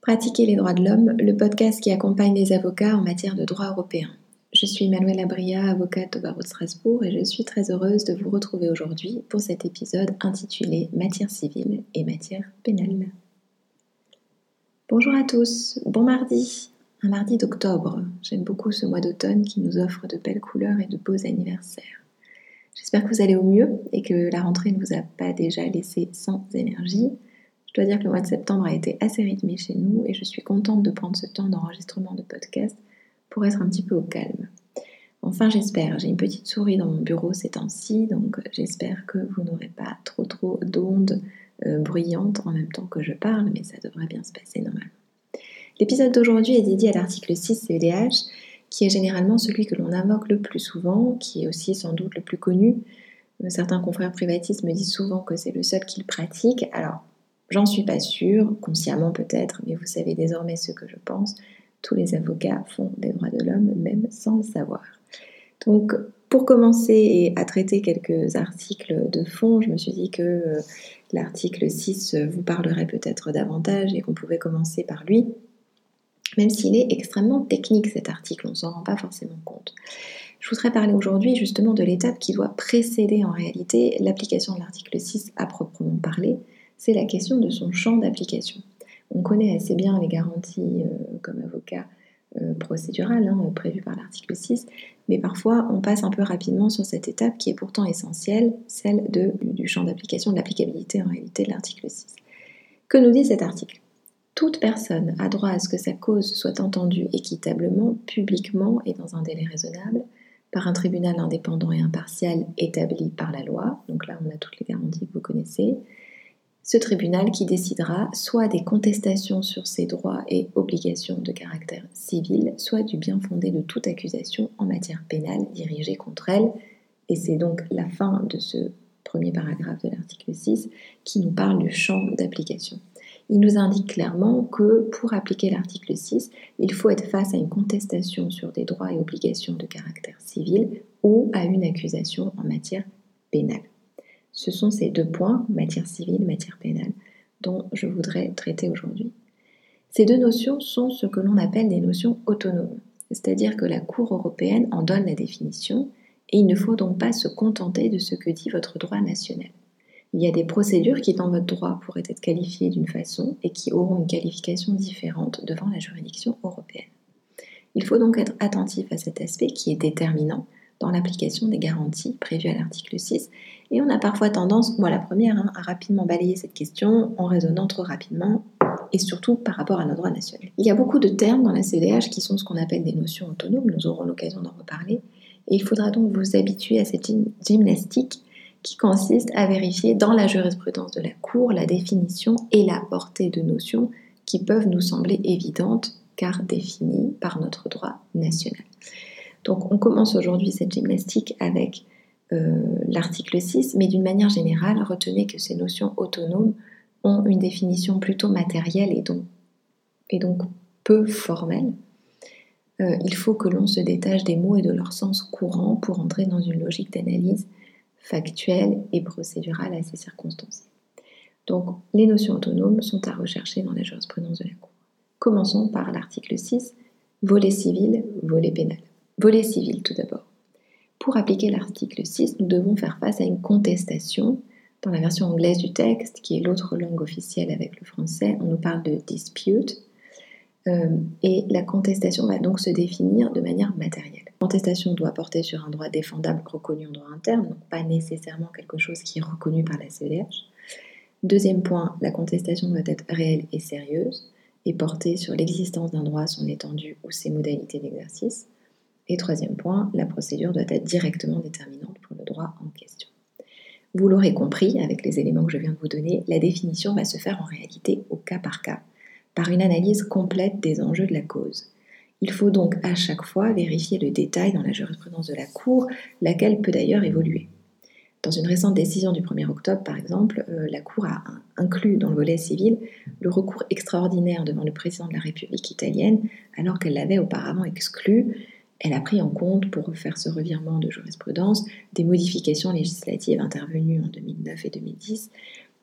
Pratiquer les droits de l'homme, le podcast qui accompagne les avocats en matière de droit européen. Je suis Manuela Bria, avocate au barreau de Strasbourg et je suis très heureuse de vous retrouver aujourd'hui pour cet épisode intitulé Matière civile et matière pénale. Bonjour à tous, bon mardi, un mardi d'octobre. J'aime beaucoup ce mois d'automne qui nous offre de belles couleurs et de beaux anniversaires. J'espère que vous allez au mieux et que la rentrée ne vous a pas déjà laissé sans énergie. Je dois dire que le mois de septembre a été assez rythmé chez nous et je suis contente de prendre ce temps d'enregistrement de podcast pour être un petit peu au calme. Enfin, j'espère. J'ai une petite souris dans mon bureau ces temps-ci, donc j'espère que vous n'aurez pas trop trop d'ondes euh, bruyantes en même temps que je parle, mais ça devrait bien se passer normalement. L'épisode d'aujourd'hui est dédié à l'article 6 CEDH, qui est généralement celui que l'on invoque le plus souvent, qui est aussi sans doute le plus connu. Certains confrères privatistes me disent souvent que c'est le seul qu'ils pratiquent. Alors, J'en suis pas sûre, consciemment peut-être, mais vous savez désormais ce que je pense. Tous les avocats font des droits de l'homme, même sans le savoir. Donc, pour commencer à traiter quelques articles de fond, je me suis dit que euh, l'article 6 vous parlerait peut-être davantage et qu'on pouvait commencer par lui, même s'il est extrêmement technique cet article, on ne s'en rend pas forcément compte. Je voudrais parler aujourd'hui justement de l'étape qui doit précéder en réalité l'application de l'article 6 à proprement parler, c'est la question de son champ d'application. On connaît assez bien les garanties euh, comme avocat euh, procédural hein, prévues par l'article 6, mais parfois on passe un peu rapidement sur cette étape qui est pourtant essentielle, celle du champ d'application, de l'applicabilité en réalité de l'article 6. Que nous dit cet article? Toute personne a droit à ce que sa cause soit entendue équitablement, publiquement et dans un délai raisonnable par un tribunal indépendant et impartial établi par la loi. Donc là, on a toutes les garanties que vous connaissez ce tribunal qui décidera soit des contestations sur ses droits et obligations de caractère civil, soit du bien fondé de toute accusation en matière pénale dirigée contre elle. Et c'est donc la fin de ce premier paragraphe de l'article 6 qui nous parle du champ d'application. Il nous indique clairement que pour appliquer l'article 6, il faut être face à une contestation sur des droits et obligations de caractère civil ou à une accusation en matière pénale. Ce sont ces deux points, matière civile, matière pénale, dont je voudrais traiter aujourd'hui. Ces deux notions sont ce que l'on appelle des notions autonomes, c'est-à-dire que la Cour européenne en donne la définition et il ne faut donc pas se contenter de ce que dit votre droit national. Il y a des procédures qui, dans votre droit, pourraient être qualifiées d'une façon et qui auront une qualification différente devant la juridiction européenne. Il faut donc être attentif à cet aspect qui est déterminant dans l'application des garanties prévues à l'article 6. Et on a parfois tendance, moi la première, hein, à rapidement balayer cette question en raisonnant trop rapidement et surtout par rapport à nos droits nationaux. Il y a beaucoup de termes dans la CDH qui sont ce qu'on appelle des notions autonomes, nous aurons l'occasion d'en reparler, et il faudra donc vous habituer à cette gymnastique qui consiste à vérifier dans la jurisprudence de la Cour la définition et la portée de notions qui peuvent nous sembler évidentes car définies par notre droit national. Donc on commence aujourd'hui cette gymnastique avec euh, l'article 6, mais d'une manière générale, retenez que ces notions autonomes ont une définition plutôt matérielle et donc, peu formelle. Euh, il faut que l'on se détache des mots et de leur sens courant pour entrer dans une logique d'analyse factuelle et procédurale assez circonstanciée. Donc les notions autonomes sont à rechercher dans la jurisprudence de la Cour. Commençons par l'article 6, volet civil, volet pénal. Volet civil tout d'abord. Pour appliquer l'article 6, nous devons faire face à une contestation. Dans la version anglaise du texte, qui est l'autre langue officielle avec le français, on nous parle de dispute. Euh, et la contestation va donc se définir de manière matérielle. La contestation doit porter sur un droit défendable reconnu en droit interne, donc pas nécessairement quelque chose qui est reconnu par la CEDH. Deuxième point, la contestation doit être réelle et sérieuse et porter sur l'existence d'un droit, son étendue ou ses modalités d'exercice. Et troisième point, la procédure doit être directement déterminante pour le droit en question. Vous l'aurez compris avec les éléments que je viens de vous donner, la définition va se faire en réalité au cas par cas, par une analyse complète des enjeux de la cause. Il faut donc à chaque fois vérifier le détail dans la jurisprudence de la Cour, laquelle peut d'ailleurs évoluer. Dans une récente décision du 1er octobre, par exemple, euh, la Cour a inclus dans le volet civil le recours extraordinaire devant le président de la République italienne, alors qu'elle l'avait auparavant exclu elle a pris en compte, pour faire ce revirement de jurisprudence, des modifications législatives intervenues en 2009 et 2010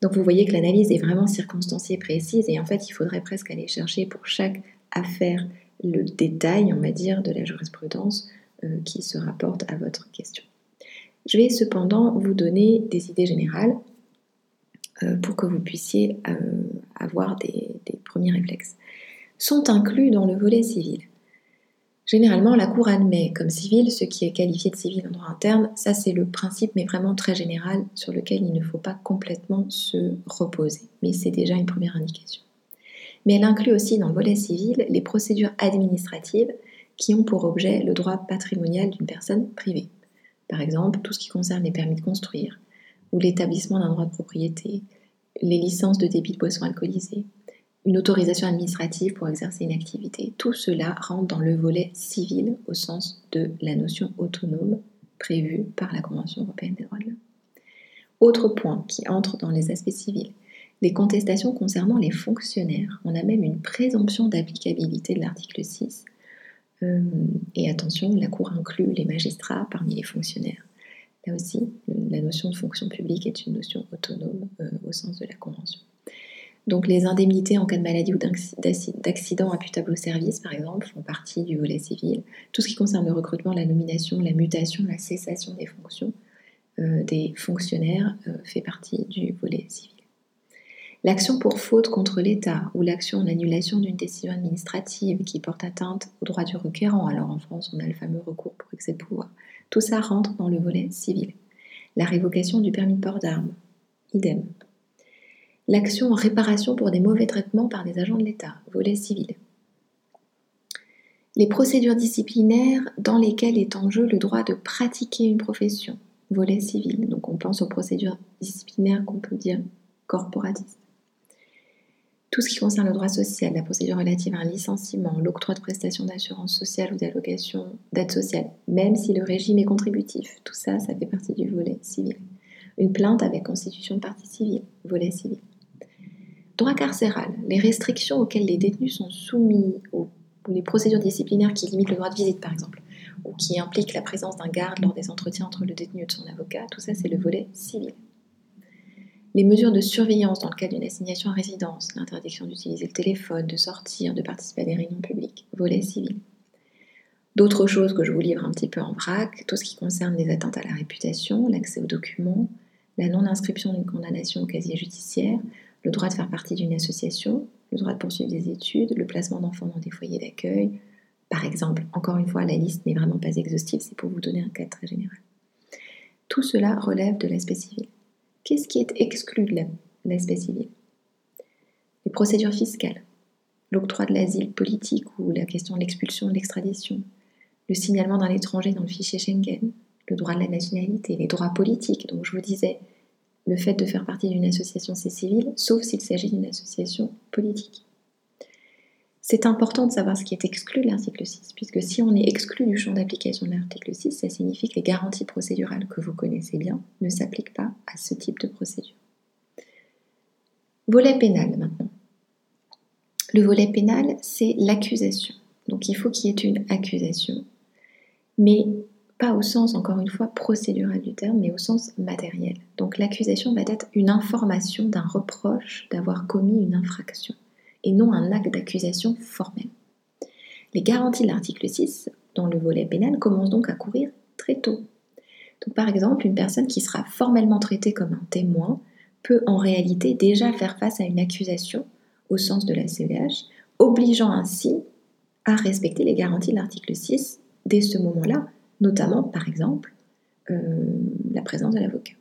Donc vous voyez que l'analyse est vraiment circonstanciée, précise, et en fait il faudrait presque aller chercher pour chaque affaire le détail, on va dire, de la jurisprudence euh, qui se rapporte à votre question. Je vais cependant vous donner des idées générales euh, pour que vous puissiez euh, avoir des, des premiers réflexes. Sont inclus dans le volet civil Généralement, la Cour admet comme civil ce qui est qualifié de civil en droit interne. Ça, c'est le principe, mais vraiment très général, sur lequel il ne faut pas complètement se reposer. Mais c'est déjà une première indication. Mais elle inclut aussi dans le volet civil les procédures administratives qui ont pour objet le droit patrimonial d'une personne privée. Par exemple, tout ce qui concerne les permis de construire, ou l'établissement d'un droit de propriété, les licences de débit de boissons alcoolisées, une autorisation administrative pour exercer une activité. Tout cela rentre dans le volet civil au sens de la notion autonome prévue par la Convention européenne des droits de l'homme. Autre point qui entre dans les aspects civils, les contestations concernant les fonctionnaires. On a même une présomption d'applicabilité de l'article 6. Euh, et attention, la Cour inclut les magistrats parmi les fonctionnaires. Là aussi, la notion de fonction publique est une notion autonome euh, au sens de la Convention. Donc les indemnités en cas de maladie ou d'accident imputable au service, par exemple, font partie du volet civil. Tout ce qui concerne le recrutement, la nomination, la mutation, la cessation des fonctions euh, des fonctionnaires euh, fait partie du volet civil. L'action pour faute contre l'État ou l'action en annulation d'une décision administrative qui porte atteinte au droit du requérant, alors en France on a le fameux recours pour excès de pouvoir, tout ça rentre dans le volet civil. La révocation du permis de port d'armes, idem l'action en réparation pour des mauvais traitements par des agents de l'État, volet civil. Les procédures disciplinaires dans lesquelles est en jeu le droit de pratiquer une profession, volet civil. Donc on pense aux procédures disciplinaires qu'on peut dire corporatistes. Tout ce qui concerne le droit social, la procédure relative à un licenciement, l'octroi de prestations d'assurance sociale ou d'allocation d'aide sociale, même si le régime est contributif, tout ça, ça fait partie du volet civil. Une plainte avec constitution de partie civile, volet civil. Droit carcéral, les restrictions auxquelles les détenus sont soumis, ou les procédures disciplinaires qui limitent le droit de visite par exemple, ou qui impliquent la présence d'un garde lors des entretiens entre le détenu et son avocat, tout ça c'est le volet civil. Les mesures de surveillance dans le cas d'une assignation à résidence, l'interdiction d'utiliser le téléphone, de sortir, de participer à des réunions publiques, volet civil. D'autres choses que je vous livre un petit peu en vrac, tout ce qui concerne les atteintes à la réputation, l'accès aux documents, la non-inscription d'une condamnation au casier judiciaire, le droit de faire partie d'une association, le droit de poursuivre des études, le placement d'enfants dans des foyers d'accueil. Par exemple, encore une fois, la liste n'est vraiment pas exhaustive, c'est pour vous donner un cadre très général. Tout cela relève de l'aspect civil. Qu'est-ce qui est exclu de l'aspect civil? Les procédures fiscales, l'octroi de l'asile politique ou la question de l'expulsion, de l'extradition, le signalement d'un étranger dans le fichier Schengen, le droit de la nationalité, les droits politiques, donc je vous disais, le fait de faire partie d'une association, c'est civil, sauf s'il s'agit d'une association politique. C'est important de savoir ce qui est exclu de l'article 6, puisque si on est exclu du champ d'application de l'article 6, ça signifie que les garanties procédurales que vous connaissez bien ne s'appliquent pas à ce type de procédure. Volet pénal maintenant. Le volet pénal, c'est l'accusation. Donc il faut qu'il y ait une accusation. Mais pas au sens, encore une fois, procédural du terme, mais au sens matériel. Donc l'accusation va être une information d'un reproche d'avoir commis une infraction, et non un acte d'accusation formel. Les garanties de l'article 6, dans le volet pénal, commencent donc à courir très tôt. Donc par exemple, une personne qui sera formellement traitée comme un témoin peut en réalité déjà faire face à une accusation au sens de la CEDH, obligeant ainsi à respecter les garanties de l'article 6 dès ce moment-là, notamment par exemple euh, la présence de l'avocat.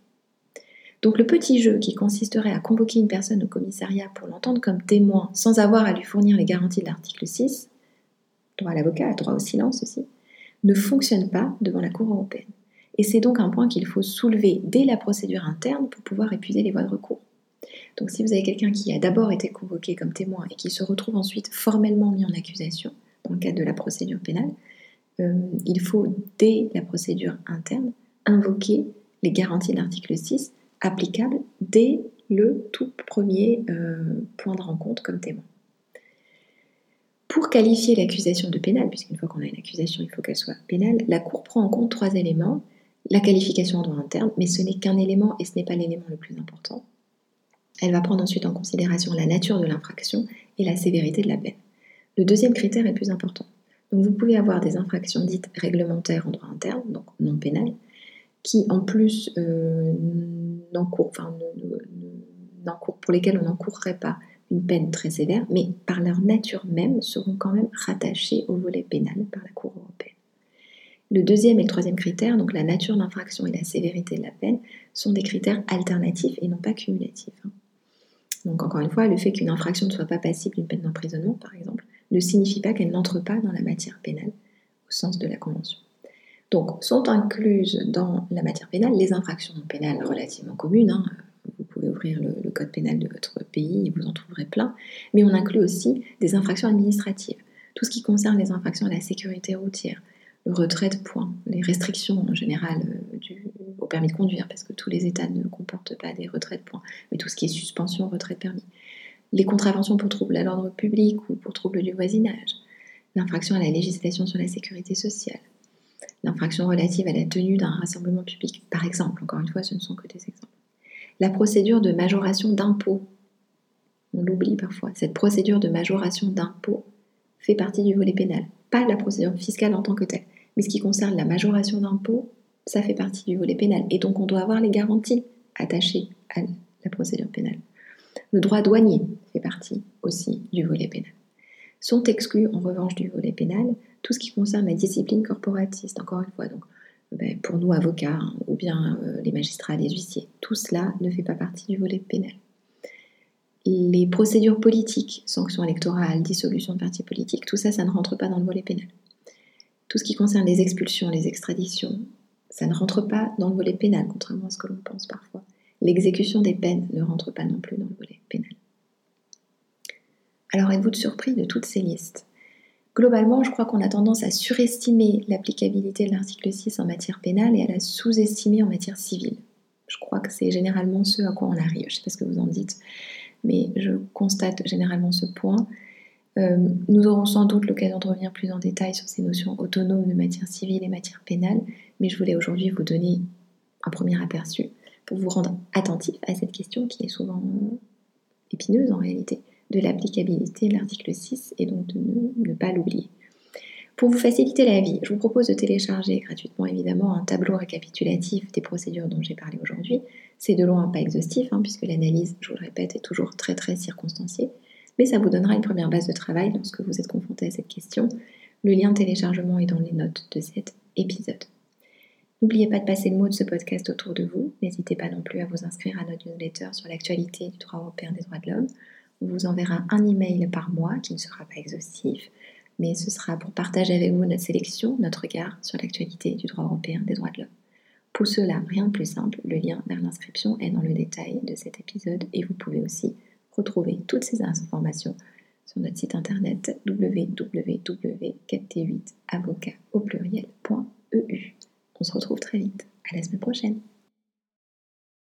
Donc le petit jeu qui consisterait à convoquer une personne au commissariat pour l'entendre comme témoin sans avoir à lui fournir les garanties de l'article 6, droit à l'avocat, droit au silence aussi, ne fonctionne pas devant la Cour européenne. Et c'est donc un point qu'il faut soulever dès la procédure interne pour pouvoir épuiser les voies de recours. Donc si vous avez quelqu'un qui a d'abord été convoqué comme témoin et qui se retrouve ensuite formellement mis en accusation dans le cadre de la procédure pénale, il faut, dès la procédure interne, invoquer les garanties de l'article 6 applicables dès le tout premier euh, point de rencontre comme témoin. Pour qualifier l'accusation de pénale, puisqu'une fois qu'on a une accusation, il faut qu'elle soit pénale, la Cour prend en compte trois éléments. La qualification en droit interne, mais ce n'est qu'un élément et ce n'est pas l'élément le plus important. Elle va prendre ensuite en considération la nature de l'infraction et la sévérité de la peine. Le deuxième critère est plus important. Donc vous pouvez avoir des infractions dites réglementaires en droit interne, donc non pénales, qui en plus euh, enfin, pour lesquelles on n'encourrait pas une peine très sévère, mais par leur nature même seront quand même rattachées au volet pénal par la Cour européenne. Le deuxième et le troisième critère, donc la nature de l'infraction et la sévérité de la peine, sont des critères alternatifs et non pas cumulatifs. Hein. Donc encore une fois, le fait qu'une infraction ne soit pas passible d'une peine d'emprisonnement, par exemple, signifie pas qu'elle n'entre pas dans la matière pénale au sens de la Convention. Donc sont incluses dans la matière pénale les infractions pénales relativement communes. Hein. Vous pouvez ouvrir le, le, code pénal de votre pays et vous en trouverez plein. Mais on inclut aussi des infractions administratives. Tout ce qui concerne les infractions à la sécurité routière, le retrait de points, les restrictions en général euh, du, au permis de conduire, parce que tous les États ne comportent pas des retraits de points, mais tout ce qui est suspension, retrait de permis. Les contraventions pour trouble à l'ordre public ou pour trouble du voisinage, l'infraction à la législation sur la sécurité sociale, l'infraction relative à la tenue d'un rassemblement public, par exemple, encore une fois, ce ne sont que des exemples. La procédure de majoration d'impôts, on l'oublie parfois, cette procédure de majoration d'impôts fait partie du volet pénal, pas la procédure fiscale en tant que telle. Mais ce qui concerne la majoration d'impôts, ça fait partie du volet pénal. Et donc on doit avoir les garanties attachées à la procédure pénale. Le droit douanier fait partie aussi du volet pénal. Sont exclus en revanche du volet pénal tout ce qui concerne la discipline corporatiste, encore une fois. Donc, ben, pour nous, avocats, hein, ou bien euh, les magistrats, les huissiers, tout cela ne fait pas partie du volet pénal. Les procédures politiques, sanctions électorales, dissolution de partis politiques, tout ça, ça ne rentre pas dans le volet pénal. Tout ce qui concerne les expulsions, les extraditions, ça ne rentre pas dans le volet pénal, contrairement à ce que l'on pense parfois. L'exécution des peines ne rentre pas non plus dans le volet pénal. Alors êtes-vous surpris de toutes ces listes? Globalement, je crois qu'on a tendance à surestimer l'applicabilité de l'article 6 en matière pénale et à la sous-estimer en matière civile. Je crois que c'est généralement ce à quoi on arrive. Je ne sais pas ce que vous en dites, mais je constate généralement ce point. Euh, nous aurons sans doute l'occasion de revenir plus en détail sur ces notions autonomes de matière civile et matière pénale, mais je voulais aujourd'hui vous donner un premier aperçu pour vous rendre attentif à cette question qui est souvent épineuse en réalité, de l'applicabilité de l'article 6 et donc de ne, pas l'oublier. Pour vous faciliter la vie, je vous propose de télécharger gratuitement évidemment un tableau récapitulatif des procédures dont j'ai parlé aujourd'hui. C'est de loin pas exhaustif, hein, puisque l'analyse, je vous le répète, est toujours très très circonstanciée, mais ça vous donnera une première base de travail lorsque vous êtes confronté à cette question. Le lien de téléchargement est dans les notes de cet épisode. N'oubliez pas de passer le mot de ce podcast autour de vous. N'hésitez pas non plus à vous inscrire à notre newsletter sur l'actualité du droit européen des droits de l'homme. On vous enverra un email par mois qui ne sera pas exhaustif, mais ce sera pour partager avec vous notre sélection, notre regard sur l'actualité du droit européen des droits de l'homme. Pour cela, rien de plus simple, le lien vers l'inscription est dans le détail de cet épisode et vous pouvez aussi retrouver toutes ces informations sur notre site internet www.4t8avocat au pluriel.eu. On se retrouve très vite. À la semaine prochaine.